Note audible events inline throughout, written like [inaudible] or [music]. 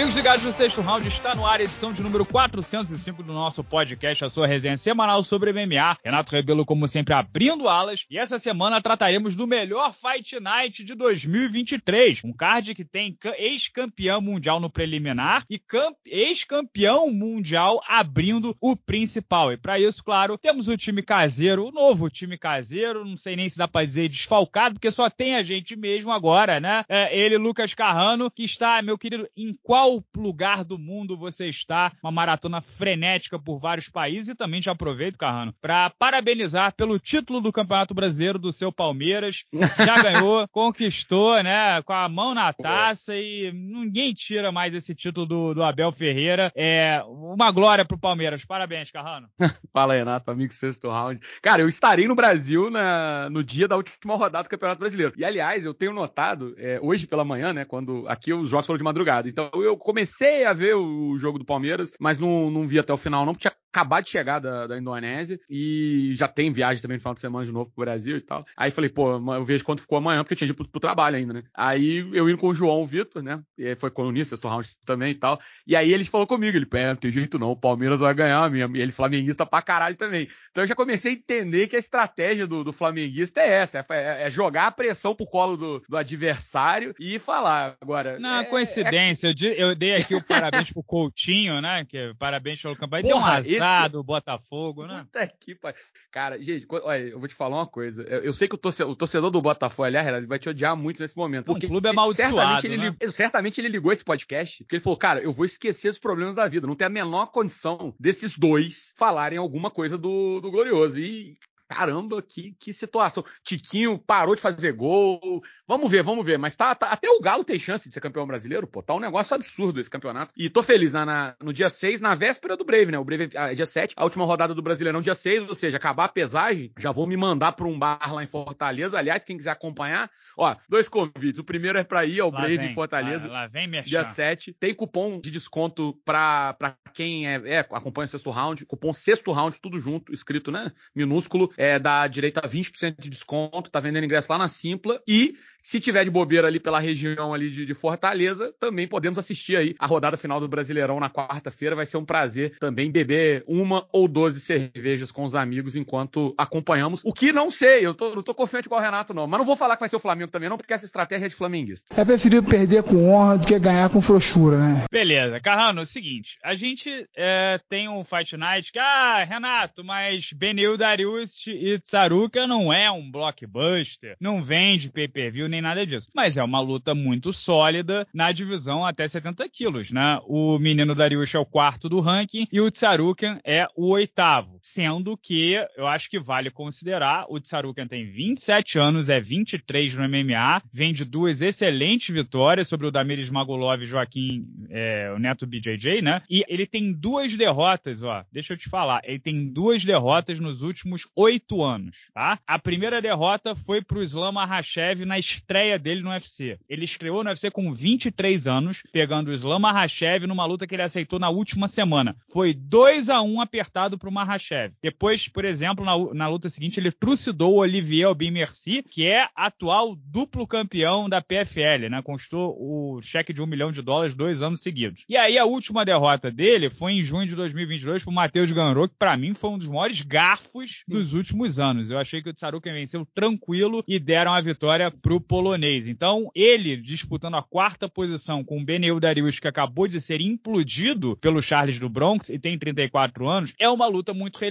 Amigos ligados no sexto round, está no ar a edição de número 405 do nosso podcast, a sua resenha semanal sobre MMA. Renato Rebelo, como sempre, abrindo alas. E essa semana trataremos do melhor Fight Night de 2023. Um card que tem ex-campeão mundial no preliminar e ex-campeão mundial abrindo o principal. E para isso, claro, temos o time caseiro, o novo time caseiro. Não sei nem se dá para dizer desfalcado, porque só tem a gente mesmo agora, né? É ele, Lucas Carrano, que está, meu querido, em qual qual lugar do mundo você está, uma maratona frenética por vários países e também já aproveito, Carrano, para parabenizar pelo título do Campeonato Brasileiro do seu Palmeiras. Já [laughs] ganhou, conquistou, né, com a mão na taça e ninguém tira mais esse título do, do Abel Ferreira. É uma glória pro Palmeiras. Parabéns, Carrano. [laughs] Fala, Renato, amigo sexto round. Cara, eu estarei no Brasil na, no dia da última rodada do Campeonato Brasileiro. E, aliás, eu tenho notado, é, hoje pela manhã, né, quando aqui os jogos foram de madrugada, então eu eu comecei a ver o jogo do Palmeiras, mas não, não vi até o final, não, porque tinha acabado de chegar da, da Indonésia e já tem viagem também no final de semana de novo pro Brasil e tal. Aí falei, pô, eu vejo quanto ficou amanhã, porque eu tinha ido pro, pro trabalho ainda, né? Aí eu indo com o João o Vitor, né? E foi colunista, sexto round também e tal. E aí ele falou comigo, ele, pé, não tem jeito não, o Palmeiras vai ganhar mesmo. E ele flamenguista pra caralho também. Então eu já comecei a entender que a estratégia do, do flamenguista é essa, é, é, é jogar a pressão pro colo do, do adversário e falar. Agora. Não, é, coincidência, eu, eu dei aqui o parabéns pro Coutinho, né? Que parabéns pelo campeonato. Deu um arrasado esse... o Botafogo, né? Puta que pai. Cara, gente, olha, eu vou te falar uma coisa. Eu, eu sei que o torcedor, o torcedor, do Botafogo, aliás, ele vai te odiar muito nesse momento. Porque o clube é amaldiçoado, certamente ele, né? ligou, certamente ele ligou esse podcast, porque ele falou, cara, eu vou esquecer dos problemas da vida. Não tem a menor condição desses dois falarem alguma coisa do, do Glorioso. E, caramba, que, que situação. Tiquinho parou de fazer gol. Vamos ver, vamos ver. Mas tá, tá, até o Galo tem chance de ser campeão brasileiro, pô. Tá um negócio absurdo esse campeonato. E tô feliz na, na no dia 6, na véspera do Brave, né? O Brave é dia 7, a última rodada do Brasileirão dia 6, ou seja, acabar a pesagem, já vou me mandar pra um bar lá em Fortaleza. Aliás, quem quiser acompanhar, ó, dois convites. O primeiro é pra ir ao lá Brave vem, em Fortaleza. Lá, lá vem, minha Dia 7. Tem cupom de desconto pra, pra quem é, é, acompanha o sexto round. Cupom sexto round, tudo junto, escrito, né? Minúsculo. É, dá direito a 20% de desconto. Tá vendendo ingresso lá na Simpla. E se tiver de bobeira ali pela região ali de, de, Fortaleza, também podemos assistir aí a rodada final do Brasileirão na quarta-feira. Vai ser um prazer também beber uma ou doze cervejas com os amigos enquanto acompanhamos. O que não sei, eu tô, não tô confiante com o Renato, não. Mas não vou falar que vai ser o Flamengo também, não, porque essa estratégia é de flamenguista. É preferível perder com honra do que ganhar com frouxura, né? Beleza. Carrano, é o seguinte, a gente é, tem um Fight Night que, ah, Renato, mas Benil Darius e Tsaruka não é um blockbuster, não vende pay-per-view nem nada disso. Mas é uma luta muito sólida na divisão até 70 quilos, né? O menino Dariush é o quarto do ranking e o Tsaruken é o oitavo. Sendo que eu acho que vale considerar, o Tsaruken tem 27 anos, é 23 no MMA, vem de duas excelentes vitórias sobre o Damiris Magolov e Joaquim, é, o neto BJJ, né? E ele tem duas derrotas, ó, deixa eu te falar, ele tem duas derrotas nos últimos oito anos, tá? A primeira derrota foi pro Islam Makhachev na estreia dele no UFC. Ele estreou no UFC com 23 anos, pegando o Islam Makhachev numa luta que ele aceitou na última semana. Foi 2 a 1 apertado pro Makhachev. Depois, por exemplo, na, na luta seguinte, ele trucidou o Olivier Albin Merci, que é atual duplo campeão da PFL, né? Conquistou o cheque de um milhão de dólares dois anos seguidos. E aí a última derrota dele foi em junho de 2022 pro Matheus Ganro, que para mim foi um dos maiores garfos dos últimos anos. Eu achei que o Tsaruken venceu tranquilo e deram a vitória pro polonês. Então, ele disputando a quarta posição com o Beneu Darius, que acabou de ser implodido pelo Charles do Bronx e tem 34 anos, é uma luta muito relevante.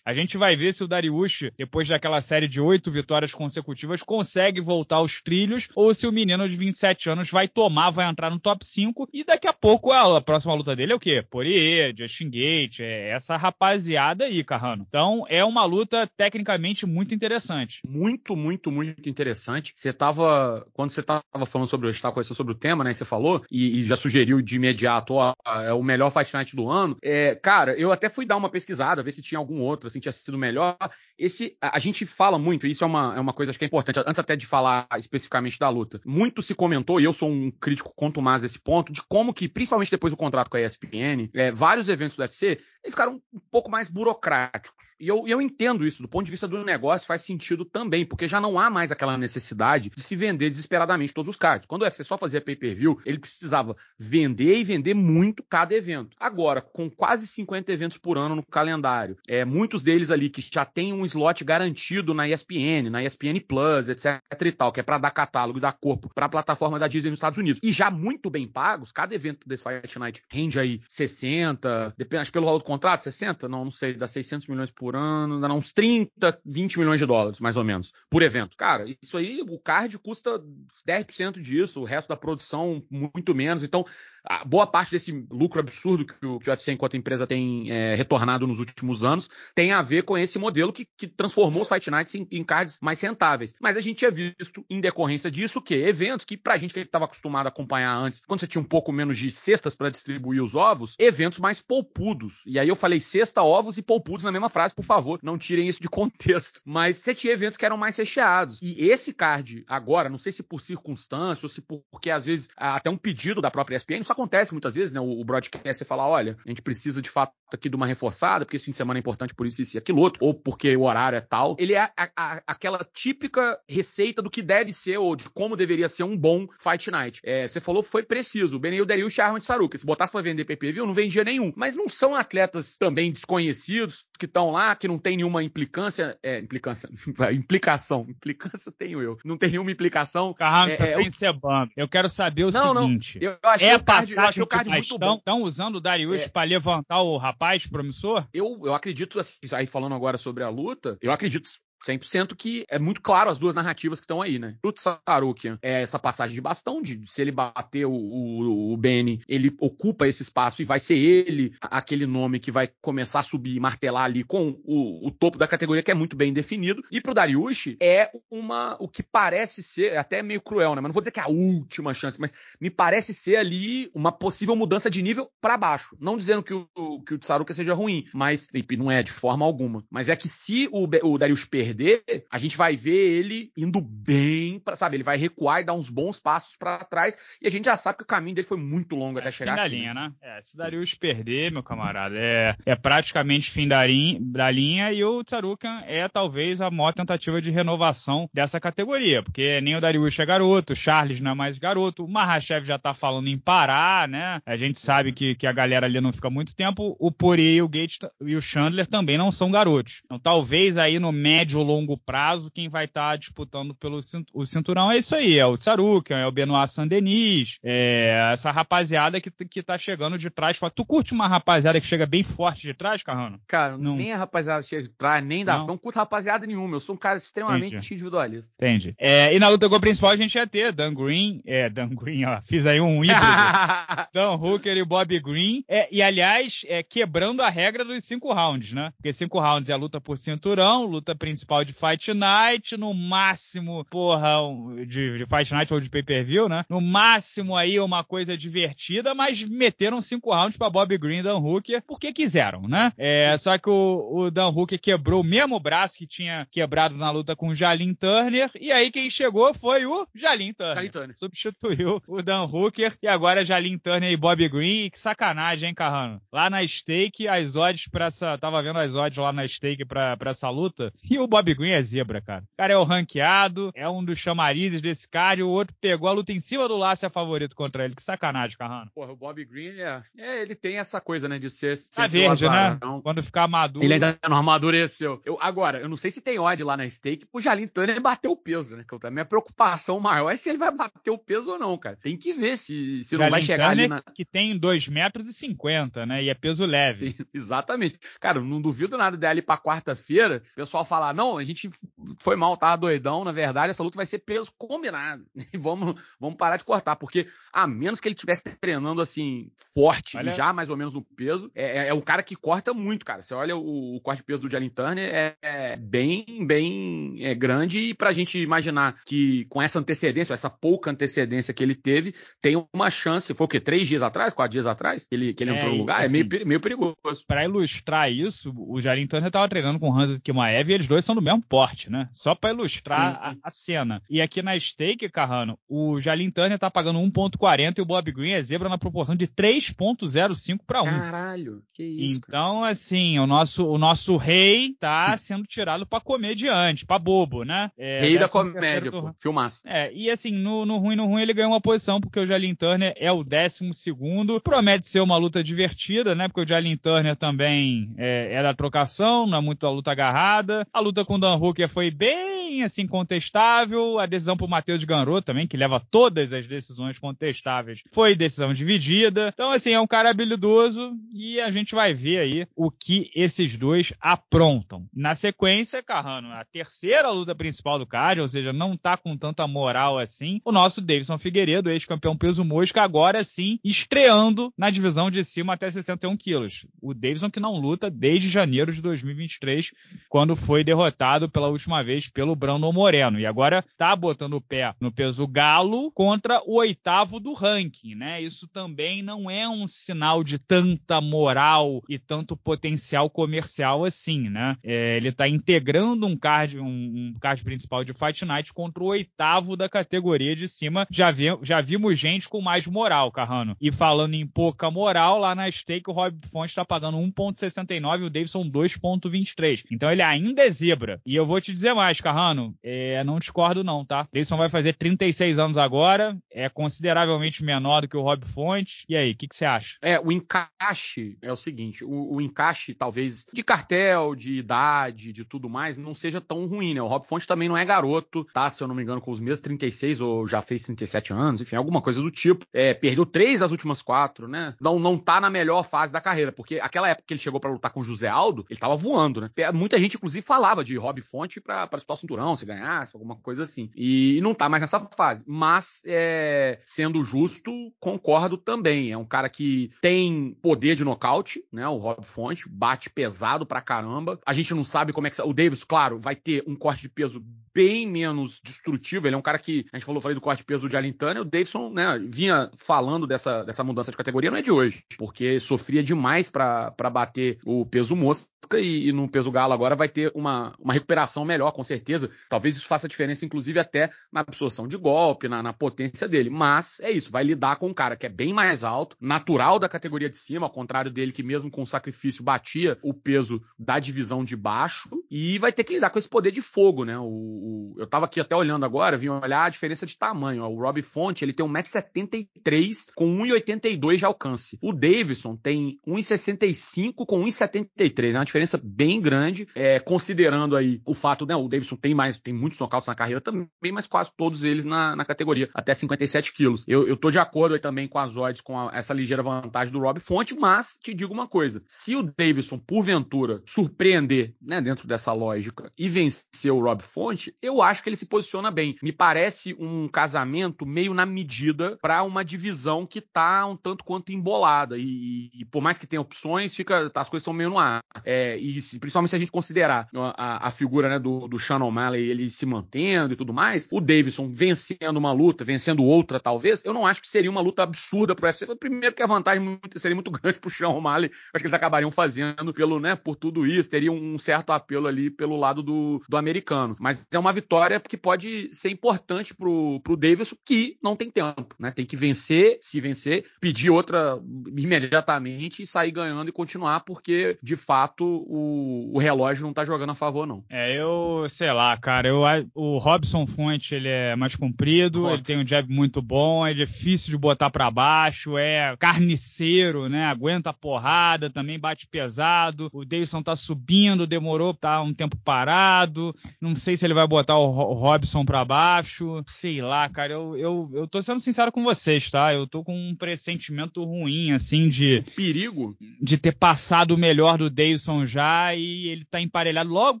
A gente vai ver se o Darius, depois daquela série de oito vitórias consecutivas, consegue voltar aos trilhos ou se o menino de 27 anos vai tomar, vai entrar no top 5 e daqui a pouco a, próxima luta dele é o quê? Poirier, Justin Gate, é essa rapaziada aí, Carrano. Então, é uma luta tecnicamente muito interessante. Muito, muito, muito interessante. Você tava, quando você tava falando sobre, estava conversando sobre o tema, né, você falou, e, e, já sugeriu de imediato, ó, é o melhor Fight Night do ano, é, cara, eu até fui dar uma pesquisada, ver se tinha algum outro, assim, tinha sido melhor. Esse, a, gente fala muito, isso é uma, é uma coisa acho que é importante, antes até de falar especificamente da luta. Muito se comentou, e eu sou um crítico contumaz desse ponto, de como que, principalmente depois do contrato com a ESPN, é, vários eventos do UFC eles ficaram um pouco mais burocráticos. E eu, eu entendo isso, do ponto de vista do negócio faz sentido também, porque já não há mais aquela necessidade de se vender desesperadamente todos os cards. Quando o UFC só fazia pay-per-view, ele precisava vender e vender muito cada evento. Agora, com quase 50 eventos por ano no calendário, é, muitos deles ali que já tem um slot garantido na ESPN, na ESPN Plus, etc e tal, que é para dar catálogo e dar corpo para a plataforma da Disney nos Estados Unidos. E já muito bem pagos, cada evento desse Fight Night rende aí 60, depende, acho pelo valor do contrato, 60? Não, não sei, dá 600 milhões por ano, dá uns 30, 20 milhões de dólares, mais ou menos, por evento. Cara, isso aí, o card custa 10% disso, o resto da produção muito menos. Então, a boa parte desse lucro absurdo que o, que o UFC enquanto empresa tem é, retornado nos últimos anos tem a ver com esse modelo que, que transformou os Fight Nights em, em, cards mais rentáveis. Mas a gente tinha visto, em decorrência disso, que eventos que pra gente que estava acostumado a acompanhar antes, quando você tinha um pouco menos de cestas para distribuir os ovos, eventos mais poupudos. E aí eu falei cesta, ovos e poupudos na mesma frase, por favor, não tirem isso de contexto. [laughs] Mas você tinha eventos que eram mais recheados. E esse card, agora, não sei se por circunstância ou se por, porque às vezes até um pedido da própria ESPN, acontece muitas vezes, né? O, o broadcast fala, olha, a gente precisa de fato aqui de uma reforçada, porque esse fim de semana é importante por isso, isso e aquilo outro, ou porque o horário é tal. Ele é a, a, aquela típica receita do que deve ser, ou de como deveria ser um bom Fight Night. É, você falou foi preciso. O Benil Deril e o de Saruka. Se botasse pra vender PPV, não vendia nenhum. Mas não são atletas também desconhecidos que estão lá, que não tem nenhuma implicância. É, implicância. [laughs] implicação. Implicância [laughs] tenho eu. Não tem nenhuma implicação. Caramba, é, é, tá Eu quero saber o não, seguinte. Não, eu achei é card, eu achei o card muito bom. Estão usando o Darius é. para levantar o rapaz promissor? Eu, eu acredito, assim, aí falando agora sobre a luta, eu acredito 100% que é muito claro as duas narrativas que estão aí, né? O Tsarukian é essa passagem de bastão, de se ele bater o, o, o Benny, ele ocupa esse espaço e vai ser ele aquele nome que vai começar a subir e martelar ali com o, o topo da categoria que é muito bem definido. E pro Dariush é uma, o que parece ser, é até meio cruel, né? Mas não vou dizer que é a última chance, mas me parece ser ali uma possível mudança de nível para baixo. Não dizendo que o, que o Tsaruka seja ruim, mas, e não é de forma alguma. Mas é que se o, o Dariush perder perder, a gente vai ver ele indo bem, sabe? Ele vai recuar e dar uns bons passos para trás. E a gente já sabe que o caminho dele foi muito longo é, até chegar fim aqui. Da linha, né? É, se Darius perder, meu camarada, é, é praticamente fim da, linha, da linha e o Tsarukan é talvez a maior tentativa de renovação dessa categoria, porque nem o Darius é garoto, o Charles não é mais garoto, o Mahashev já tá falando em parar, né? A gente sabe que, que a galera ali não fica muito tempo, o Poirier, o Gates e o Chandler também não são garotos. Então talvez aí no médio longo prazo, quem vai estar tá disputando pelo o cinturão é isso aí, é o Tsarukian, é o Benoit Saint-Denis, é essa rapaziada que, que tá chegando de trás. Tu curte uma rapaziada que chega bem forte de trás, Carrano? Cara, não. nem a rapaziada chega de trás, nem da não. não curto rapaziada nenhuma, eu sou um cara extremamente Entendi. individualista. Entendi. É, e na luta principal a gente ia ter Dan Green, é, Dan Green, ó, fiz aí um híbrido. [laughs] Dan Hooker e Bob Green, é, e aliás, é, quebrando a regra dos cinco rounds, né? Porque cinco rounds é a luta por cinturão, luta principal principal de Fight Night, no máximo, porra, de, de Fight Night ou de pay-per-view, né? No máximo aí uma coisa divertida, mas meteram cinco rounds para Bob Green e Dan Hooker porque quiseram, né? É, só que o, o Dan Hooker quebrou o mesmo braço que tinha quebrado na luta com o Jalin Turner, e aí quem chegou foi o Jalin Turner. Jalin Turner. Substituiu o Dan Hooker, e agora Jalin Turner e Bob Green, que sacanagem, hein, Carrano? Lá na stake, as odds pra essa, tava vendo as odds lá na stake pra, pra essa luta, e o Bob Green é zebra, cara. O cara é o ranqueado, é um dos chamarizes desse cara, e o outro pegou a luta em cima do laço e é favorito contra ele. Que sacanagem, Carrano. Porra, o Bob Green é, é ele tem essa coisa, né, de ser. Tá verde, né? Quando ficar maduro. Ele ainda não amadureceu. Eu, agora, eu não sei se tem odd lá na stake pro Jalin Turner bater o peso, né? Que a minha preocupação maior é se ele vai bater o peso ou não, cara. Tem que ver se, se não vai chegar Turner ali na. Que tem 2 metros e 50, né? E é peso leve. Sim, [laughs] exatamente. Cara, não duvido nada dele pra quarta-feira, o pessoal falar, não, a gente foi mal, tava doidão. Na verdade, essa luta vai ser peso combinado. [laughs] E vamos, vamos parar de cortar, porque a menos que ele estivesse treinando assim, forte, olha... já mais ou menos no peso, é, é, é, um cara que corta muito, cara. Você olha o, o corte de peso do Jalen Turner, é, é bem, bem é grande. E pra gente imaginar que com essa antecedência, essa pouca antecedência que ele teve, tem uma chance. Foi o quê? Três dias atrás? Quatro dias atrás? Que ele, que ele é, entrou no lugar? É assim, é meio, meio perigoso. Pra ilustrar isso, o Jalen Turner tava treinando com o Hansa Kimaev e eles dois são são do mesmo porte, né? Só para ilustrar a, a, cena. E aqui na stake, Carrano, o Jalin Turner tá pagando 1.40 e o Bob Green é zebra na proporção de 3.05 para 1. Caralho, que isso. Então, cara. assim, o nosso, o nosso rei tá sendo tirado para comediante, para bobo, né? É, rei da comédia, pô. Filmaço. É, e assim, no, no ruim, no ruim, ele ganhou uma posição, porque o Jalin Turner é o décimo segundo. Promete ser uma luta divertida, né? Porque o Jalin Turner também é, é da trocação, não é muito a luta agarrada. A luta com o Dan Hooker foi bem, assim, contestável. A decisão pro Matheus Ganrou também, que leva todas as decisões contestáveis, foi decisão dividida. Então, assim, é um cara habilidoso e a gente vai ver aí o que esses dois aprontam. Na sequência, Carrano, a terceira luta principal do card, ou seja, não tá com tanta moral assim, o nosso Davidson Figueiredo, ex-campeão peso mosca, agora sim estreando na divisão de cima até 61 quilos. O Davidson que não luta desde janeiro de 2023, quando foi derrotado pela última vez pelo Brandon Moreno. E agora tá botando o pé no peso galo contra o oitavo do ranking, né? Isso também não é um sinal de tanta moral e tanto potencial comercial assim, né? É, ele tá integrando um card, um, um card principal de Fight Night contra o oitavo da categoria de cima. Já, vi, já vimos gente com mais moral, Carrano. E falando em pouca moral, lá na stake o Rob Fonte tá pagando 1.69 e o Davidson 2.23. Então ele ainda é zebra. E eu vou te dizer mais, Carrano, é, não discordo não, tá? Davidson vai fazer 36 anos agora, é consideravelmente menor do que o Rob Fonte. E aí, o que, você acha? É, o encaixe é o seguinte, o, o, encaixe talvez de cartel, de idade, de tudo mais, não seja tão ruim, né? O Rob Fonte também não é garoto, tá? Se eu não me engano, com os mesmos 36 ou já fez 37 anos, enfim, alguma coisa do tipo. É, perdeu três das últimas quatro, né? Não, não tá na melhor fase da carreira, porque aquela época que ele chegou para lutar com o José Aldo, ele tava voando, né? Muita gente, inclusive, falava de Rob Fonte pra disputar o cinturão, se ganhasse, alguma coisa assim. E, e não tá mais nessa fase. Mas, é, sendo justo, concordo também. É um cara que tem poder de nocaute, né? O Rob Fonte, bate pesado pra caramba. A gente não sabe como é que. O Davis, claro, vai ter um corte de peso bem menos destrutivo. Ele é um cara que, a gente falou, falei do corte de peso do Jalen Turner, o Davidson, né, vinha falando dessa, dessa mudança de categoria, não é de hoje, porque sofria demais para bater o peso mosca e, e, no peso galo agora vai ter uma, uma recuperação melhor, com certeza. Talvez isso faça diferença, inclusive, até na absorção de golpe, na, na potência dele. Mas é isso, vai lidar com um cara que é bem mais alto, natural da categoria de cima, ao contrário dele, que mesmo com sacrifício batia o peso da divisão de baixo, e vai ter que lidar com esse poder de fogo, né? O, o, eu tava aqui até olhando agora, vim olhar a diferença de tamanho. Ó. O Rob Fonte, ele tem 1,73m com 1,82 de alcance. O Davidson tem 1,65 com 1,73. É uma diferença bem grande, é, considerando aí o fato, né, o Davidson tem mais, tem muitos nocautes na carreira também, mas quase todos eles na, na categoria, até 57 quilos. Eu, eu tô de acordo aí também com as odds, com a, essa ligeira vantagem do Rob Fonte, mas te digo uma coisa, se o Davidson, porventura, surpreender, né, dentro dessa lógica, e vencer o Rob Fonte, eu acho que ele se posiciona bem. Me parece um casamento meio na medida para uma divisão que tá um tanto quanto embolada. E, e, por mais que tenha opções, fica, as coisas estão meio no ar. É, e se, principalmente se a gente considerar a, a figura né, do, do Sean O'Malley ele se mantendo e tudo mais, o Davidson vencendo uma luta, vencendo outra, talvez, eu não acho que seria uma luta absurda pro UFC. Primeiro que a vantagem seria muito [laughs] grande pro Sean O'Malley, acho que eles acabariam fazendo pelo, né, por tudo isso, teria um certo apelo ali pelo lado do, do americano. Mas é uma vitória que pode ser importante pro, pro Davidson, que não tem tempo, né? Tem que vencer, se vencer, pedir outra imediatamente e sair ganhando e continuar, porque, de fato, o, o relógio não tá jogando a favor, não. É, eu, sei lá, cara, eu, o Robson Fonte, ele é mais comprido, Robson. ele tem um jab muito bom, é difícil de botar para baixo, é carniceiro, né? Aguenta a porrada, também bate pesado. O Davidson tá subindo, demorou, tá um tempo parado. Não sei se ele vai botar o Robson para baixo. Sei lá, cara, eu, eu, eu tô sendo sincero com vocês, tá? Eu tô com um pressentimento ruim, assim, de. Perigo? De ter passado o melhor do Davidson já e ele tá emparelhado logo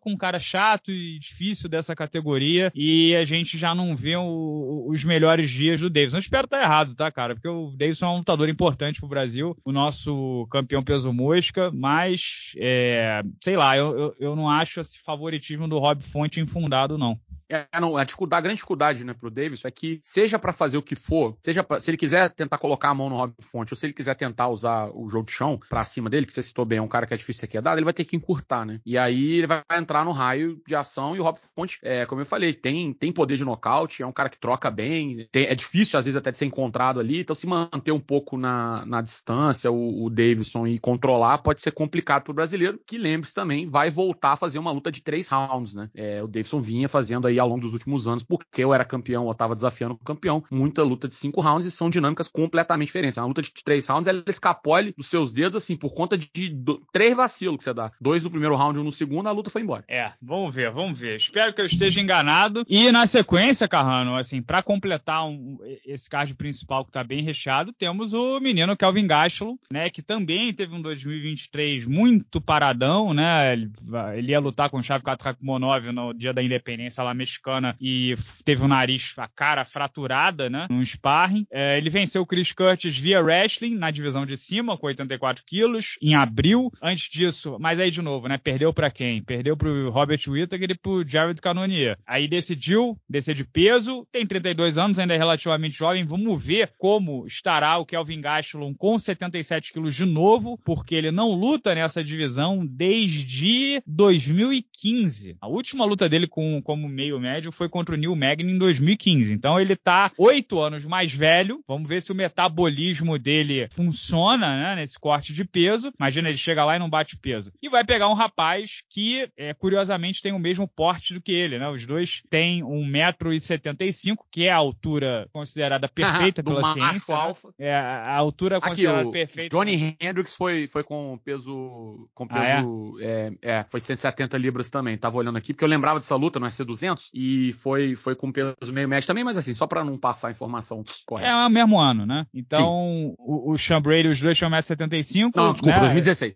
com um cara chato e difícil dessa categoria e a gente já não vê o, os melhores dias do Davidson. Eu espero estar tá errado, tá, cara? Porque o Davidson é um lutador importante pro Brasil, o nosso campeão peso mosca, mas, é, sei lá, eu, eu, eu não acho esse favoritismo do Rob Fonte infundado, não. É, não, a dificuldade, a grande dificuldade, né, pro Davis é que seja para fazer o que for, seja pra, se ele quiser tentar colocar a mão no Rob Fonte, ou se ele quiser tentar usar o jogo de chão pra cima dele, que você citou bem, é um cara que é difícil ser quedado, ele vai ter que encurtar, né? E aí ele vai entrar no raio de ação e o Rob Fonte, é, como eu falei, tem, tem poder de nocaute, é um cara que troca bem, tem, é difícil às vezes até de ser encontrado ali, então se manter um pouco na, na distância, o, o Davidson e controlar pode ser complicado pro brasileiro, que lembre-se também, vai voltar a fazer uma luta de três rounds, né? É, o Davidson vinha fazendo aí ao longo dos últimos anos, porque eu era campeão, eu estava desafiando o campeão, muita luta de cinco rounds e são dinâmicas completamente diferentes. Uma luta de três rounds, ela escapole dos seus dedos, assim, por conta de do, três vacilos que você dá. Dois no primeiro round, um no segundo, a luta foi embora. É, vamos ver, vamos ver. Espero que eu esteja enganado. E na sequência, Carrano, assim, para completar um, esse card principal que tá bem recheado, temos o menino Kelvin Gastelum, né, que também teve um 2023 muito paradão, né? Ele, ele ia lutar com o Shavkat Rakhmonov no dia da independência lá mexicana e teve o nariz, a cara fraturada, né? Num sparring. É, ele venceu o Chris Curtis via wrestling na divisão de cima, com 84 quilos, em abril. Antes disso, mas aí de novo, né? Perdeu para quem? Perdeu pro Robert Whittaker e pro Jared Cannonier. Aí decidiu descer de peso, tem 32 anos, ainda é relativamente jovem. Vamos ver como estará o Kelvin Gastelum com 77 quilos de novo, porque ele não luta nessa divisão desde 2015. A última luta dele com, como meio médio foi contra o Neil Magny em 2015. Então ele tá oito anos mais velho. Vamos ver se o metabolismo dele funciona, né? Nesse corte de peso. Imagina, ele chega lá e não bate peso. E vai pegar um rapaz que, é, curiosamente, tem o mesmo porte do que ele, né? Os dois têm 1,75m, que é a altura considerada perfeita pela macho ciência. Né? Alfa. Né? É a altura Aqui, considerada o perfeita. Johnny Hendricks foi, foi com peso. Com peso ah, é? É, é, foi 170 libras também. Tava olhando aqui, porque eu lembrava dessa luta, não é ser 200 e foi, foi com peso meio médio também, mas assim, só para não passar a informação correta. É o mesmo ano, né? Então, o, o Sean Brady, os dois tinham 1,75m. Não, desculpa, né? 2016.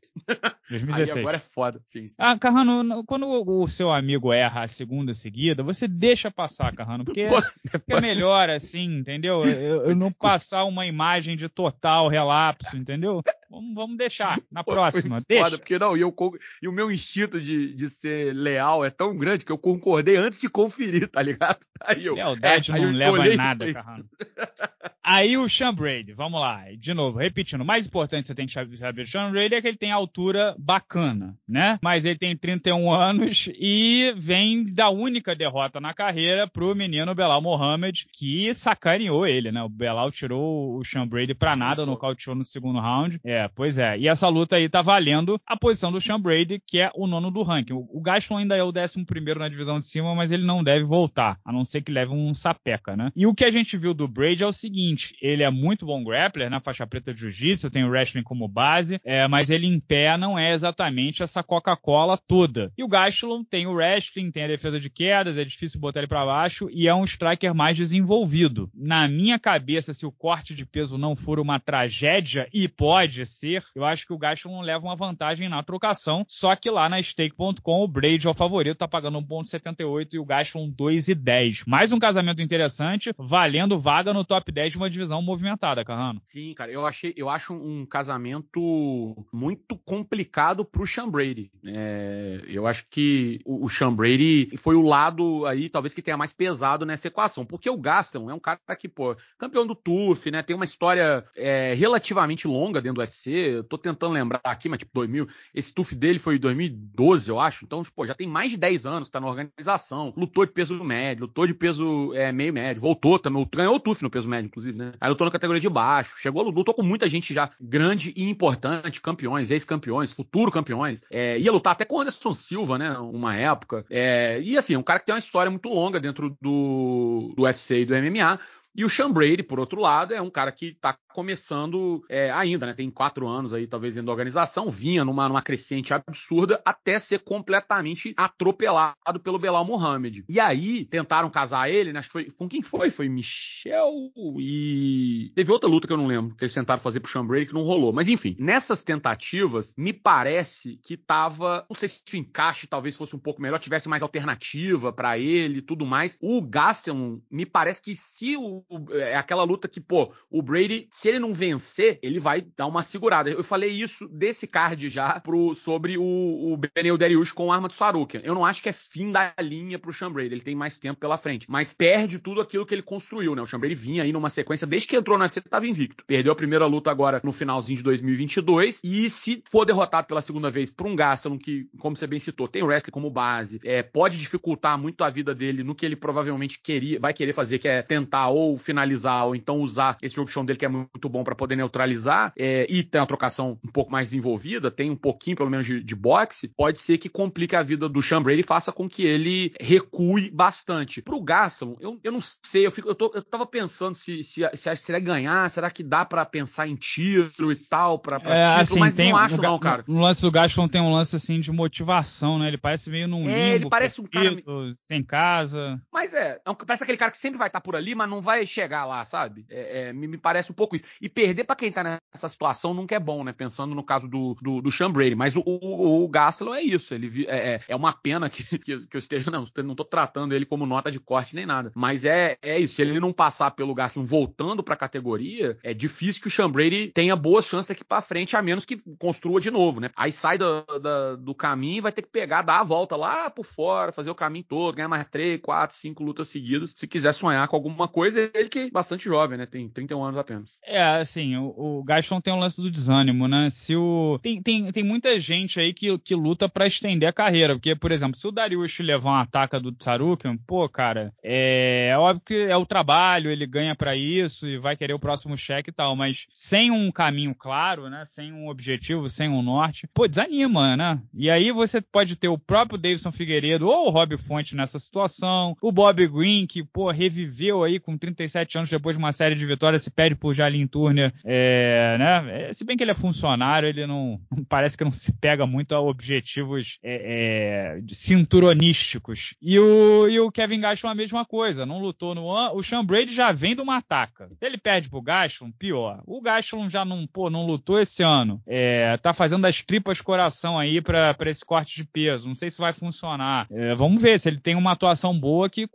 2016. [laughs] Aí agora é foda. Sim, sim. Ah, Carrano, quando o seu amigo erra a segunda seguida, você deixa passar, Carrano, porque, [laughs] porque é melhor assim, entendeu? Eu, eu não passar uma imagem de total relapso, entendeu? Vamos, vamos deixar na próxima. Deixa. Foda, porque não, e, eu, e o meu instinto de, de ser leal é tão grande que eu concordei antes de conferir, tá ligado? Aí eu, Lealdade é, não leva a nada, Carrano. [laughs] Aí o Sean Brady, vamos lá, de novo, repetindo, o mais importante que você tem que saber do Sean Brady é que ele tem altura bacana, né? Mas ele tem 31 [laughs] anos e vem da única derrota na carreira pro menino Belal Mohamed, que sacaneou ele, né? O Belal tirou o Sean Brady pra nada, nocauteou no segundo round. É, pois é. E essa luta aí tá valendo a posição do Sean Brady, que é o nono do ranking. O Gaston ainda é o décimo primeiro na divisão de cima, mas ele não deve voltar, a não ser que leve um sapeca, né? E o que a gente viu do Brady é o seguinte, ele é muito bom grappler, na né? faixa preta de jiu-jitsu, tem o wrestling como base, é, mas ele em pé não é exatamente essa Coca-Cola toda. E o Gastelum tem o wrestling, tem a defesa de quedas, é difícil botar ele para baixo e é um striker mais desenvolvido. Na minha cabeça, se o corte de peso não for uma tragédia, e pode ser, eu acho que o Gastelum leva uma vantagem na trocação, só que lá na stake.com o Braid é o favorito, tá pagando 1.78 e o Gastelum 2,10. Mais um casamento interessante, valendo vaga no top 10 de uma divisão movimentada, Carrano. Sim, cara, eu achei, eu acho um casamento muito complicado pro Sean Brady. É, eu acho que o, o Sean Brady foi o lado aí, talvez que tenha mais pesado nessa equação, porque o Gaston é um cara que, pô, campeão do TUF, né, tem uma história é, relativamente longa dentro do UFC, eu tô tentando lembrar aqui, mas tipo 2000, esse TUF dele foi em 2012, eu acho, então, pô, já tem mais de 10 anos que tá na organização, lutou de peso médio, lutou de peso é, meio médio, voltou também, ganhou o TUF no peso médio, inclusive, né? Aí lutou na categoria de baixo, chegou, lutou com muita gente já grande e importante, campeões, ex-campeões, futuro campeões. É, ia lutar até com o Anderson Silva, né? Uma época. É, e assim, um cara que tem uma história muito longa dentro do, do UFC e do MMA. E o Sean Brady, por outro lado, é um cara que está começando é, ainda, né? Tem quatro anos aí, talvez, dentro da organização, vinha numa, numa crescente absurda até ser completamente atropelado pelo Belal Mohamed. E aí, tentaram casar ele, né? Acho que foi. Com quem foi? Foi Michel e. Teve outra luta que eu não lembro, que eles tentaram fazer pro Sean Brady que não rolou. Mas enfim, nessas tentativas, me parece que tava. Não sei se o encaixe talvez fosse um pouco melhor, tivesse mais alternativa para ele e tudo mais. O Gaston, me parece que se o. É aquela luta que, pô, o Brady se se ele não vencer, ele vai dar uma segurada. Eu falei isso desse card já pro, sobre o, o Benel Darius com arma do Sarukian. Eu não acho que é fim da linha pro Sean. Ele tem mais tempo pela frente. Mas perde tudo aquilo que ele construiu, né? O Sean vinha aí numa sequência, desde que entrou na ele tava invicto. Perdeu a primeira luta agora no finalzinho de 2022. E se for derrotado pela segunda vez por um Gastelum, que, como você bem citou, tem o wrestling como base, é, pode dificultar muito a vida dele no que ele provavelmente queria, vai querer fazer, que é tentar ou finalizar, ou então usar esse chão dele, que é muito bom para poder neutralizar, é, e tem uma trocação um pouco mais desenvolvida, tem um pouquinho, pelo menos, de, de boxe, pode ser que complique a vida do Sean Brady e faça com que ele recue bastante. Pro Gastelum, eu, eu não sei, eu, fico, eu, tô, eu tava pensando se, se, se, se ele ganhar, será que dá para pensar em tiro e tal, pra, pra é, título, assim, mas tem, não acho no, não, cara. No lance do Gastelum tem um lance, assim, de motivação, né? Ele parece meio num É, ele limbo, parece um cara- sem casa. Mas é, é um- parece aquele cara que sempre vai estar por ali, mas não vai chegar lá, sabe? É, é, me, me parece um pouco E perder pra quem tá nessa situação nunca é bom, né? Pensando no caso do, do, do Sean Brady. Mas o, o, o Gastelum é isso. Ele é, é- é uma pena que, [laughs] que, que eu esteja. Não, não tô tratando ele como nota de corte nem nada. Mas é, é isso. Se ele não passar pelo Gastelum voltando pra categoria, é difícil que o Sean Brady tenha boas chances daqui pra frente, a menos que construa de novo, né? Aí sai do, da- do caminho e vai ter que pegar, dar a volta lá por fora, fazer o caminho todo, ganhar mais três, quatro, cinco lutas seguidas. Se quiser sonhar com alguma coisa, ele que é bastante jovem, né? Tem 31 anos apenas. É, assim, o, o Gaston tem um lance do desânimo, né? Se o. Tem, tem, tem muita gente aí que, que luta pra estender a carreira. Porque, por exemplo, se o Dariush levar uma ataca do Tsarukian, pô, cara, é, é óbvio que é o trabalho, ele ganha pra isso e vai querer o próximo cheque e tal. Mas sem um caminho claro, né? Sem um objetivo, sem um norte, pô, desanima, né? E aí você pode ter o próprio Davidson Figueiredo ou o Rob Fonte nessa situação, o Bob Green, que, pô, reviveu aí com 37 anos depois de uma série de vitórias, se pede por Jalin Turner, é, né? É, se bem que ele é funcionário, ele não, parece que não se pega muito a objetivos é, é, cinturonísticos. E o, e o Kevin Gaston a mesma coisa, não lutou no ano, o Sean Brady já vem de uma ataca. Ele perde pro Gaston, pior. O Gaston já não, pô, não lutou esse ano, é, tá fazendo as tripas coração aí pra esse corte de peso, não sei se vai funcionar. É, vamos ver se ele tem uma atuação boa que,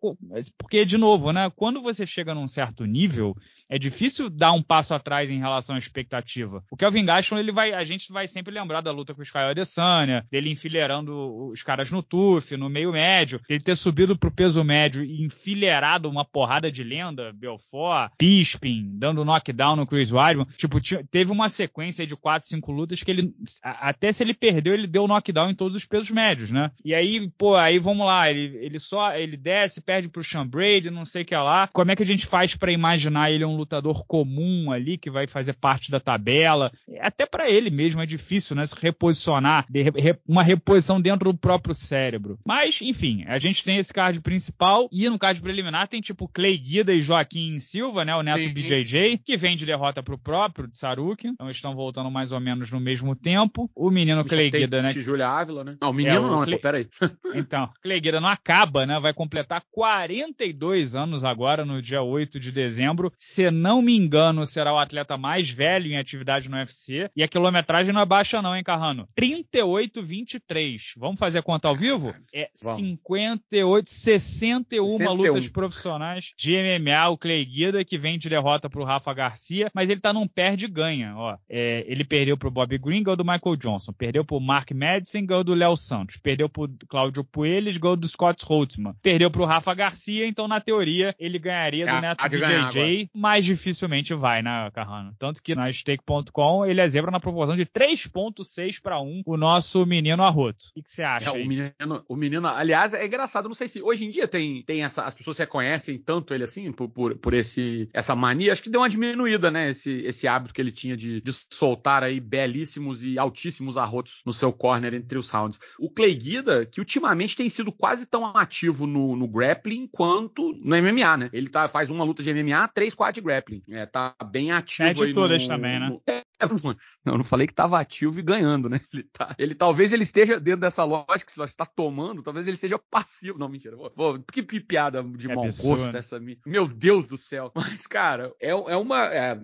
porque, de novo, né, quando você chega num certo nível, é difícil dar um passo atrás em relação à expectativa. O Kelvin Gaston, ele vai, a gente vai sempre lembrar da luta com o Israel Adesanya, dele enfileirando os caras no TUF, no meio médio, ele ter subido pro peso médio e enfileirado uma porrada de lenda, Belfort, Bisping, dando knockdown no Chris Weidman. Tipo, teve uma sequência de quatro, cinco lutas que ele, até se ele perdeu, ele deu knockdown em todos os pesos médios, né? E aí, pô, aí vamos lá, ele, ele só, ele desce, perde pro Sean Brady, não sei o que lá. Como é que a gente faz pra imaginar ele um lutador comum ali, que vai fazer parte da tabela? Até pra ele mesmo é difícil, né? Se reposicionar, de re- uma reposição dentro do próprio cérebro. Mas, enfim, a gente tem esse card principal e no card preliminar tem tipo Clay Guida e Joaquim Silva, né? O neto Sim. BJJ, que vem de derrota pro próprio de Saruki. Então estão voltando mais ou menos no mesmo tempo. O menino Clay Guida, né? Júlia Ávila, né? Não, o menino É, o não, né? Clay- Pô, peraí. [laughs] Então, Clay Guida não acaba, né? Vai completar 42 anos agora, no dia 8 de dezembro. Se não me engano, será o atleta mais velho em atividade no UFC. E a quilometragem não é baixa não, hein, Carrano? 38,23. Vamos fazer a conta ao vivo? É Vamos. 58, 61 61. lutas profissionais de MMA. O Clay Guida, que vem de derrota pro Rafa Garcia, mas ele tá num perde-ganha, ó. É, ele perdeu pro Bob Green, ganhou do Michael Johnson. Perdeu pro Mark Madison, ganhou do Léo Santos. Perdeu pro Cláudio Puelles, ganhou do Scott Holtzman. Perdeu pro Rafa Garcia, então na teoria ele ganharia do É, Neto BJJ, mas dificilmente vai, né, Carrano? Tanto que na stake.com ele é zebra na proporção de 3.6 para 1, o nosso menino Arroto. O que você acha É, o menino, o menino, aliás, é engraçado, não sei se hoje em dia tem, tem essa, as pessoas reconhecem tanto ele assim, por, por, por esse, essa mania, acho que deu uma diminuída, né, esse, esse hábito que ele tinha de, de soltar aí belíssimos e altíssimos arrotos no seu corner entre os rounds. O Clay Guida, que ultimamente tem sido quase tão ativo no, no grappling quanto no MMA, né, ele tá, faz uma luta de MMA, 3, 4 de grappling, é, tá bem ativo É de todas no- também, né? [laughs] Não, eu não falei que estava ativo e ganhando, né? Ele, tá, ele talvez ele esteja dentro dessa lógica, se você está tomando, talvez ele seja passivo. Não, mentira. Vou, que piada de é mau gosto essa minha. Meu Deus do céu. [laughs] Mas, cara, é, é uma. É,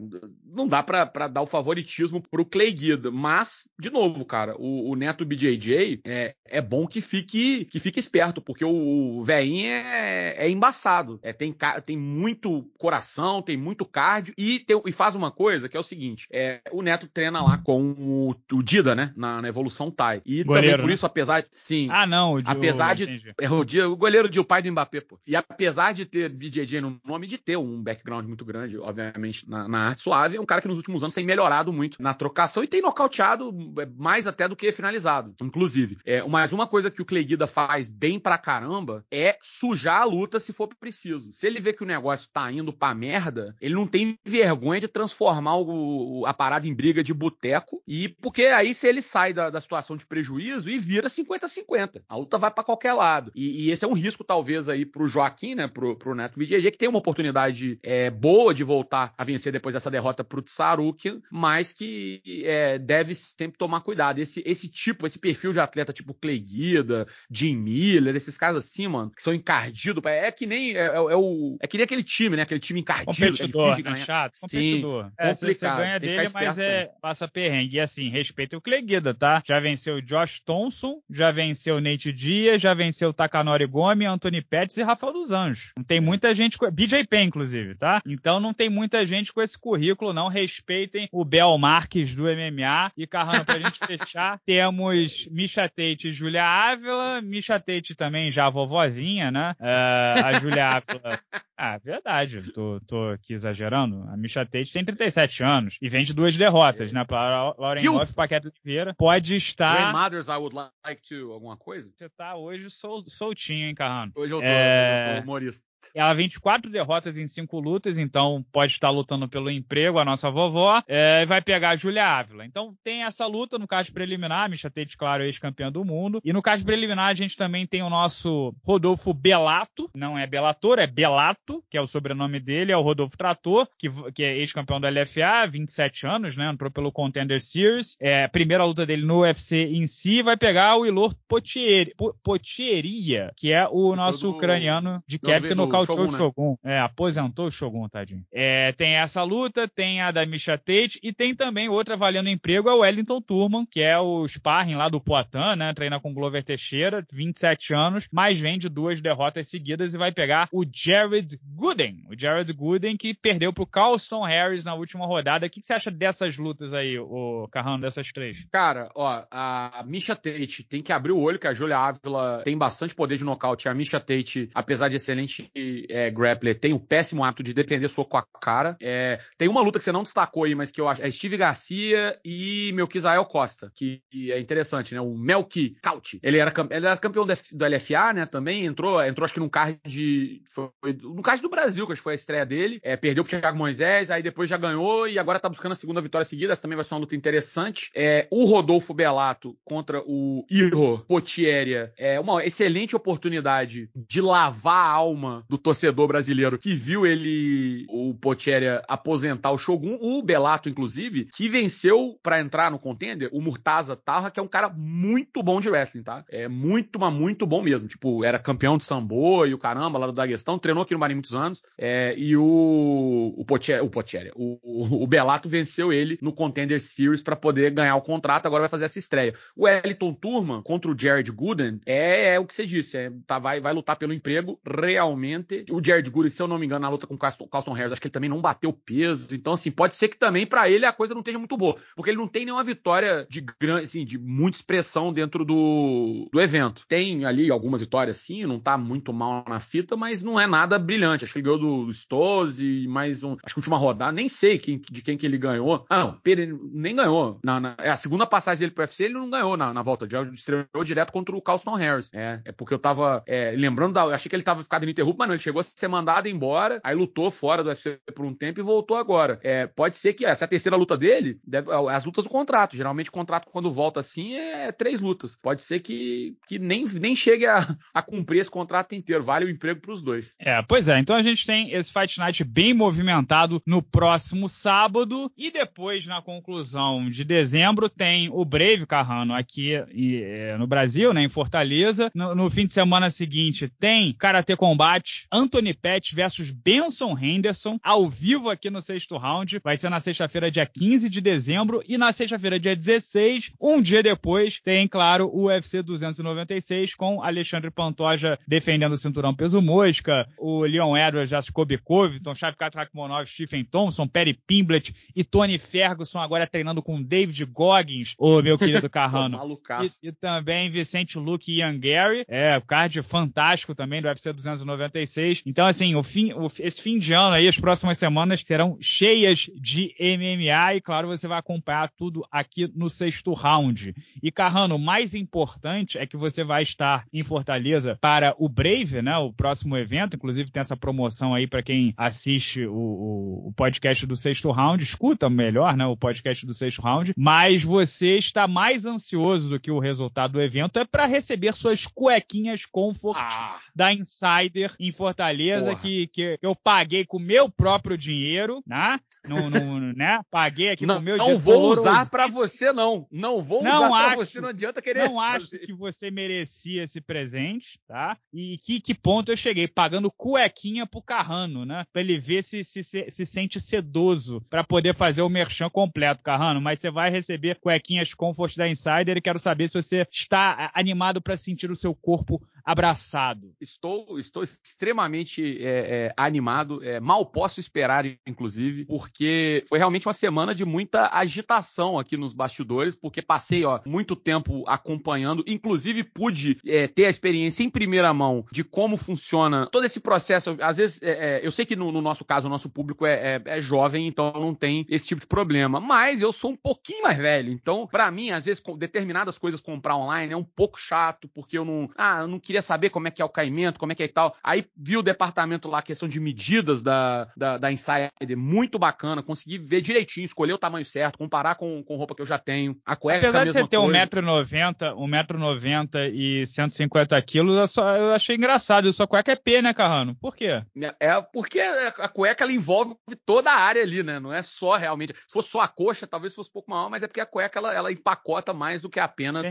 não dá pra, pra dar o favoritismo pro Clay Guida. Mas, de novo, cara, o, o Neto BJJ é, é bom que fique, que fique esperto, porque o, o velhinho é, é embaçado. É, tem, tem muito coração, tem muito cardio e, tem, e faz uma coisa que é o seguinte: é, o Neto treina lá com o, o Dida, né? Na, na evolução Thai. E goleiro, também por né? isso, apesar. Sim. Ah, não. O apesar de. É, o, Dida, o goleiro de o pai do Mbappé, pô. E apesar de ter BJJ no nome, de ter um background muito grande, obviamente, na, na arte suave, é um cara que nos últimos anos tem melhorado muito na trocação e tem nocauteado é, mais até do que finalizado, inclusive. É, mas uma coisa que o Clay Guida faz bem pra caramba é sujar a luta se for preciso. Se ele vê que o negócio tá indo pra merda, ele não tem vergonha de transformar o, a parada em briga de boteco e porque aí se ele sai da, da situação de prejuízo e vira 50-50. A luta vai para qualquer lado. E, e, esse é um risco, talvez, aí pro Joaquim, né? Pro, pro Neto BJJ, que tem uma oportunidade é, boa de voltar a vencer depois dessa derrota pro Tsarukian, mas que é, deve sempre tomar cuidado. Esse, esse tipo, esse perfil de atleta tipo Clay Guida, Jim Miller, esses caras assim, mano, que são encardidos. É que nem é, é, é, o, é que nem aquele time, né? Aquele time encardido. Competidor, que é né? chato. Competidor. Sim, é, complicado. Você ganha dele, mas é, passa perrengue. E assim, respeita o Clay Guida, tá? Já venceu Josh Thompson, já venceu Nate Diaz, já venceu Takanori Gomes, Anthony Pettis e Rafael dos Anjos. Não tem muita gente com... BJ Penn, inclusive, tá? Então não tem muita gente com esse currículo, não. Respeitem o Bel Marques do MMA. E, Carrano, pra gente fechar, [laughs] temos Misha Tate e Julia Ávila. Misha Tate também já vovozinha, né? Uh, a Julia Ávila ah, verdade. Tô, tô aqui exagerando. A Misha Tate tem 37 anos e vem de duas derrotas, é. né? Para Lauren Love e Paquete Oliveira. Pode estar. Grandmothers I would like to. Alguma coisa? Você tá hoje sol, soltinho, hein, Carrano? Hoje eu tô, é... eu tô humorista. Ela vem de quatro derrotas em cinco lutas, então pode estar lutando pelo emprego, a nossa vovó. É, vai pegar a Julia Ávila. Então tem essa luta no card preliminar, a Misha Tate, claro, ex-campeã do mundo. E no card preliminar a gente também tem o nosso Rodolfo Belato, não é Belator, é Belato, que é o sobrenome dele, é o Rodolfo Trator, que, que é ex-campeão do LFA, 27 anos, né? Entrou pelo Contender Series. É, primeira luta dele no UFC em si, vai pegar o Ilor Potieri, Potieria, que é o nosso do... ucraniano de Kiev, que no nocauteou o Shogun. Né? É, aposentou o Shogun, tadinho. É, tem essa luta, tem a da Misha Tate e tem também outra valendo emprego, é o Wellington Turman, que é o sparring lá do Poitin, né? Treina com Glover Teixeira, 27 anos, mas vem de duas derrotas seguidas e vai pegar o Jared Gooden. O Jared Gooden que perdeu pro Carlson Harris na última rodada. O que, que você acha dessas lutas aí, o Carrão, dessas três? Cara, ó, a Misha Tate tem que abrir o olho, que a Julia Ávila tem bastante poder de nocaute. A Misha Tate, apesar de excelente é, grappler tem o péssimo hábito de defender soco com a cara. É, tem uma luta que você não destacou aí, mas que eu acho é Steve Garcia e Melquisael Costa, que é interessante, né? O Melqui Caut. Ele era, ele era campeão do LFA, né? Também entrou, entrou acho que num card de. Foi, no card do Brasil, que acho que foi a estreia dele. É, perdeu pro Thiago Moisés, aí depois já ganhou e agora tá buscando a segunda vitória seguida. Essa também vai ser uma luta interessante. É, o Rodolfo Belato contra o Iro Potieria é uma excelente oportunidade de lavar a alma do torcedor brasileiro que viu ele, o Potieria, aposentar o Shogun, o Belato, inclusive, que venceu para entrar no contender o Murtaza Talha, que é um cara muito bom de wrestling, tá? É muito, mas muito bom mesmo. Tipo, era campeão de sambo e o caramba lá do Daguestão, treinou aqui no Marinho muitos anos. É, e o, o o, Potieria o, o, o Belato venceu ele no Contender Series para poder ganhar o contrato, agora vai fazer essa estreia. O Elton Turman contra o Jared Gooden é, é o que você disse, é, tá, vai, vai lutar pelo emprego realmente o Jared Goody, se eu não me engano, na luta com o Carlton Harris, acho que ele também não bateu peso. Então, assim, pode ser que também para ele a coisa não esteja muito boa. Porque ele não tem nenhuma vitória de grande, assim, de muita expressão dentro do, do evento. Tem ali algumas vitórias, sim, não tá muito mal na fita, mas não é nada brilhante. Acho que ele ganhou do, do Stoze, mais um. Acho que última rodada, nem sei quem, de quem que ele ganhou. Ah, não, ele nem ganhou. Na, na, é a segunda passagem dele pro UFC, ele não ganhou na, na volta. Já estreou direto contra o Carlton Harris. É, é porque eu tava é, lembrando da. Achei que ele tava ficado ininterrupto, mas ele chegou a ser mandado embora, aí lutou fora do UFC por um tempo e voltou agora. É, pode ser que essa é a terceira luta dele, deve, as lutas do contrato. Geralmente o contrato, quando volta assim, é três lutas. Pode ser que, que nem, nem chegue a, a cumprir esse contrato inteiro. Vale o emprego para os dois. É, pois é. Então a gente tem esse Fight Night bem movimentado no próximo sábado e depois, na conclusão de dezembro, tem o Brave Carrano aqui e, é, no Brasil, né, em Fortaleza. No, no, fim de semana seguinte tem Karate Combate, Anthony Pettis versus Benson Henderson, ao vivo aqui no sexto round. Vai ser na sexta-feira, dia 15 de dezembro, e na sexta-feira, dia 16, um dia depois, tem, claro, o UFC 296 com Alexandre Pantoja defendendo o cinturão peso mosca, o Leon Edwards, Jacob Covington, Shavkat Rakhmonov, Stephen Thompson, Perry Pimblett e Tony Ferguson agora treinando com David Goggins, o meu querido Carrano. [laughs] e, e, também Vicente Luke e Ian Gary, é, o card fantástico também do UFC 296. Então, assim, o fim, o, esse fim de ano aí, as próximas semanas serão cheias de MMA e, claro, você vai acompanhar tudo aqui no sexto round. E, Carrano, o mais importante é que você vai estar em Fortaleza para o Brave, né, o próximo evento, inclusive tem essa promoção aí para quem assiste o, o, o, podcast do sexto round, escuta melhor, né, o podcast do sexto round, mas você está mais ansioso do que o resultado do evento é para receber suas cuequinhas Comfort ah. da Insider em Fortaleza, que, que eu paguei com meu próprio dinheiro, né? Não, não, [laughs] né? Paguei aqui não, com meu Não vou usar para você, não. Não vou não usar acho, pra você, não adianta querer. Não acho que você merecia esse presente, tá? E que, que ponto eu cheguei? Pagando cuequinha pro Carrano, né? Pra ele ver se se, se, se sente sedoso para poder fazer o merchan completo, Carrano. Mas você vai receber cuequinhas Comfort da Insider e quero saber se você está animado para sentir o seu corpo abraçado. Estou, estou extremamente é, é, animado. É, mal posso esperar, inclusive, porque foi realmente uma semana de muita agitação aqui nos bastidores, porque passei ó, muito tempo acompanhando, inclusive pude é, ter a experiência em primeira mão de como funciona todo esse processo. Às vezes, é, é, eu sei que no, no, nosso caso, o nosso público é, jovem, então não tem esse tipo de problema, mas eu sou um pouquinho mais velho, então, para mim, às vezes, determinadas coisas comprar online é um pouco chato, porque eu não, ah, eu não queria saber como é que é o caimento, como é que é e tal. Aí vi o departamento lá, a questão de medidas da, da, da Insider, muito bacana, consegui ver direitinho, escolher o tamanho certo, comparar com, com roupa que eu já tenho. A cueca Apesar é a de você ter 1,90m, 1,90m e 150 quilos, eu, só, eu achei engraçado. Sua cueca é P, né, Carrano? Por quê? É, é porque a cueca ela envolve toda a área ali, né? Não é só realmente. Se fosse só a coxa, talvez fosse um pouco maior, mas é porque a cueca ela, ela empacota mais do que apenas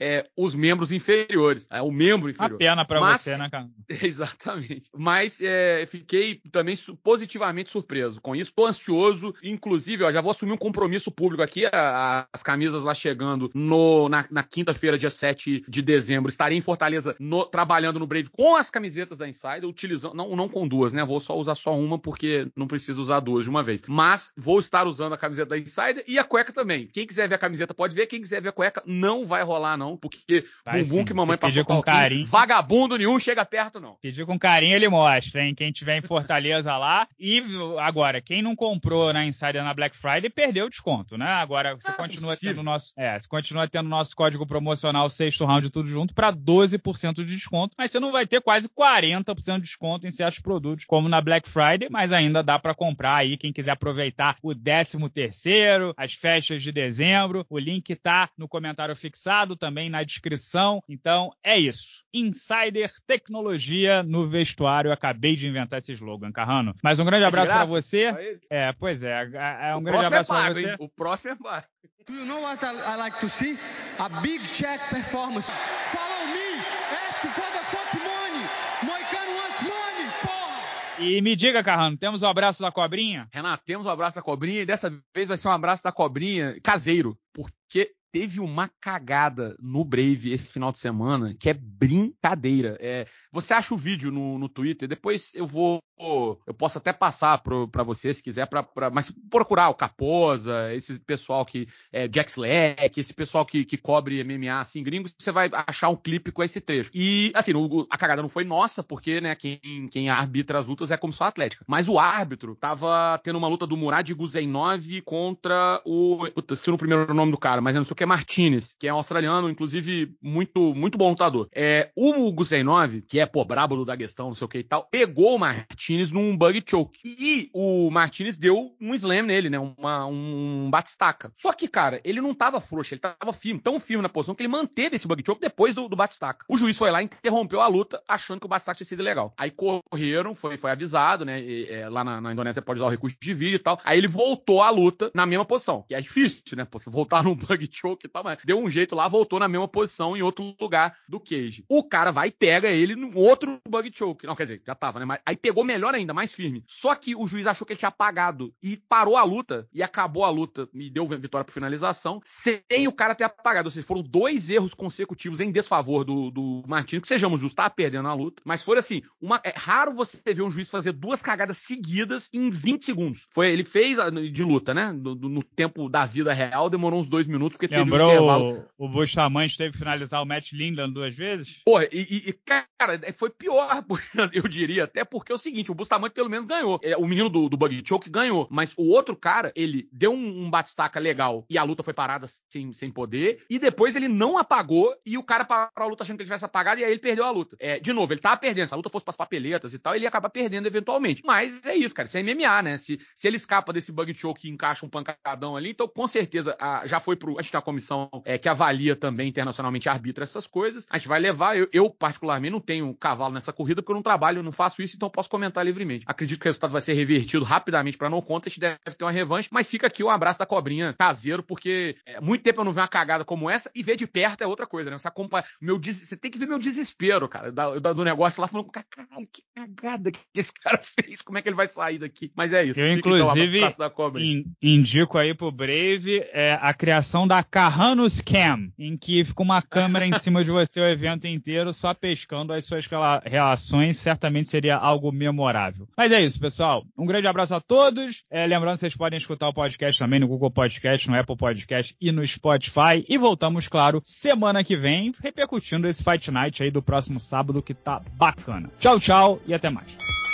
é, os membros inferiores. É, o membro inferior. A pena pra mas, você, né, cara? [laughs] Exatamente. Mas é, fiquei também positivamente surpreso com isso. Tô ansioso, inclusive, ó, já vou assumir um compromisso público aqui. A, a, as camisas lá chegando no, na, na quinta-feira, dia 7 de dezembro. Estarei em Fortaleza no, trabalhando no Brave com as camisetas da Insider, utilizando. Não, não com duas, né? Vou só usar só uma, porque não preciso usar duas de uma vez. Mas vou estar usando a camiseta da Insider e a cueca também. Quem quiser ver a camiseta pode ver, quem quiser ver a cueca não vai rolar, não, porque vai bumbum sim. que mamãe Você passou com carinho. Vagabundo nenhum chega perto, não. Pedir com carinho, ele mostra, hein? Quem tiver em Fortaleza lá. E agora, quem não comprou na Insider na Black Friday perdeu o desconto, né? Agora você ah, continua possível. tendo nosso. É, você continua tendo nosso código promocional sexto round tudo junto para 12% de desconto, mas você não vai ter quase 40% de desconto em certos produtos, como na Black Friday, mas ainda dá para comprar aí quem quiser aproveitar o 13 terceiro, as festas de dezembro. O link tá no comentário fixado, também na descrição. Então é isso. Insider Tecnologia no vestuário. acabei de inventar esse slogan, Carrano. Mas um grande é abraço para você. É, pois é. é, é um o grande abraço é para você. Hein? O próximo é pago. Do you know what I, I like to see? A big check performance. Follow me. Ask for the fuck money. Moicano wants money, porra. E me diga, Carrano, temos o abraço da cobrinha? Renato, temos o abraço da cobrinha e dessa vez vai ser um abraço da cobrinha caseiro, porque teve uma cagada no Brave esse final de semana que é brincadeira. É, você acha o vídeo no, no Twitter, depois eu vou eu posso até passar para você se quiser, pra, pra, mas procurar o Caposa, esse pessoal que é Jack Slack, esse pessoal que, que cobre MMA assim gringos, você vai achar um clipe com esse trecho. E assim, o, a cagada não foi nossa, porque né, quem, quem arbitra as lutas é a Comissão Atlética. Mas o árbitro tava tendo uma luta do Murad Guzenov contra o. Puta, esqueci o primeiro nome do cara, mas eu não sei o que é Martinez, que é um australiano, inclusive muito, muito bom lutador. É, o Guzenov, que é, pô, brabo do Daguestão, não sei o que e tal, pegou o Martinez num bug choke. E o Martinez deu um slam nele, né? Uma, um batistaca. Só que, cara, ele não tava frouxo, ele tava firme, tão firme na posição que ele manteve esse bug choke depois do, do batistaca. O juiz foi lá e interrompeu a luta, achando que o batistaca tinha sido legal. Aí correram, foi, foi avisado, né? E, é, lá na, na, Indonésia pode usar o recurso de vídeo e tal. Aí ele voltou à luta na mesma posição, que é difícil, né? Você voltar [laughs] num bug choke e tal, mas deu um jeito lá, voltou na mesma posição em outro lugar do cage. O cara vai e pega ele num outro bug choke. Não, quer dizer, já tava, né? Mas aí pegou melhor ainda, mais firme. Só que o juiz achou que ele tinha apagado e parou a luta e acabou a luta e deu vitória por finalização sem o cara ter apagado. Ou seja, foram dois erros consecutivos em desfavor do, do Martins, que sejamos justos, tá perdendo a luta. Mas foi assim, uma, é raro você ver um juiz fazer duas cagadas seguidas em 20 segundos. Foi, ele fez de luta, né? No, no tempo da vida real, demorou uns dois minutos, porque Lembrou teve um intervalo. O, o Bustamante teve que finalizar o Matt Lindland duas vezes? Pô, e, e, cara, foi pior, [laughs] eu diria, até porque é o seguinte, o Bustamante pelo menos ganhou. É, o menino do, do Buggy Choke ganhou, mas o outro cara, ele deu um, um batistaca legal e a luta foi parada sem, sem poder, e depois ele não apagou e o cara parou a luta achando que ele tivesse apagado e aí ele perdeu a luta. É, de novo, ele tava perdendo, se a luta fosse pras papeletas e tal, ele ia acabar perdendo eventualmente. Mas é isso, cara, isso é MMA, né? Se, se ele escapa desse Bug Choke e encaixa um pancadão ali, então com certeza a, já foi pro. A gente tem uma comissão é, que avalia também internacionalmente, arbitra essas coisas. A gente vai levar, eu, eu particularmente não tenho cavalo nessa corrida porque eu não trabalho, não faço isso, então posso comentar livremente. Acredito que o resultado vai ser revertido rapidamente para no contest, deve ter uma revanche, mas fica aqui o um abraço da cobrinha caseiro, porque é, muito tempo eu não vi uma cagada como essa, e ver de perto é outra coisa, né? Você, acompanha, meu des... Você tem que ver meu desespero, cara, da, da, do negócio lá, falando, caralho, que cagada que esse cara [laughs] fez, como é que ele vai sair daqui? Mas é isso. Eu, fica, inclusive, então, in, indico aí pro Brave é, a criação da Carranus Cam, em que fica uma câmera em cima de você o evento inteiro, só pescando as suas relações, certamente seria algo memorável. Mas é isso, pessoal. Um grande abraço a todos. É, lembrando que vocês podem escutar o podcast também no Google Podcast, no Apple Podcast e no Spotify. E voltamos, claro, semana que vem, repercutindo esse Fight Night aí do próximo sábado que tá bacana. Tchau, tchau e até mais.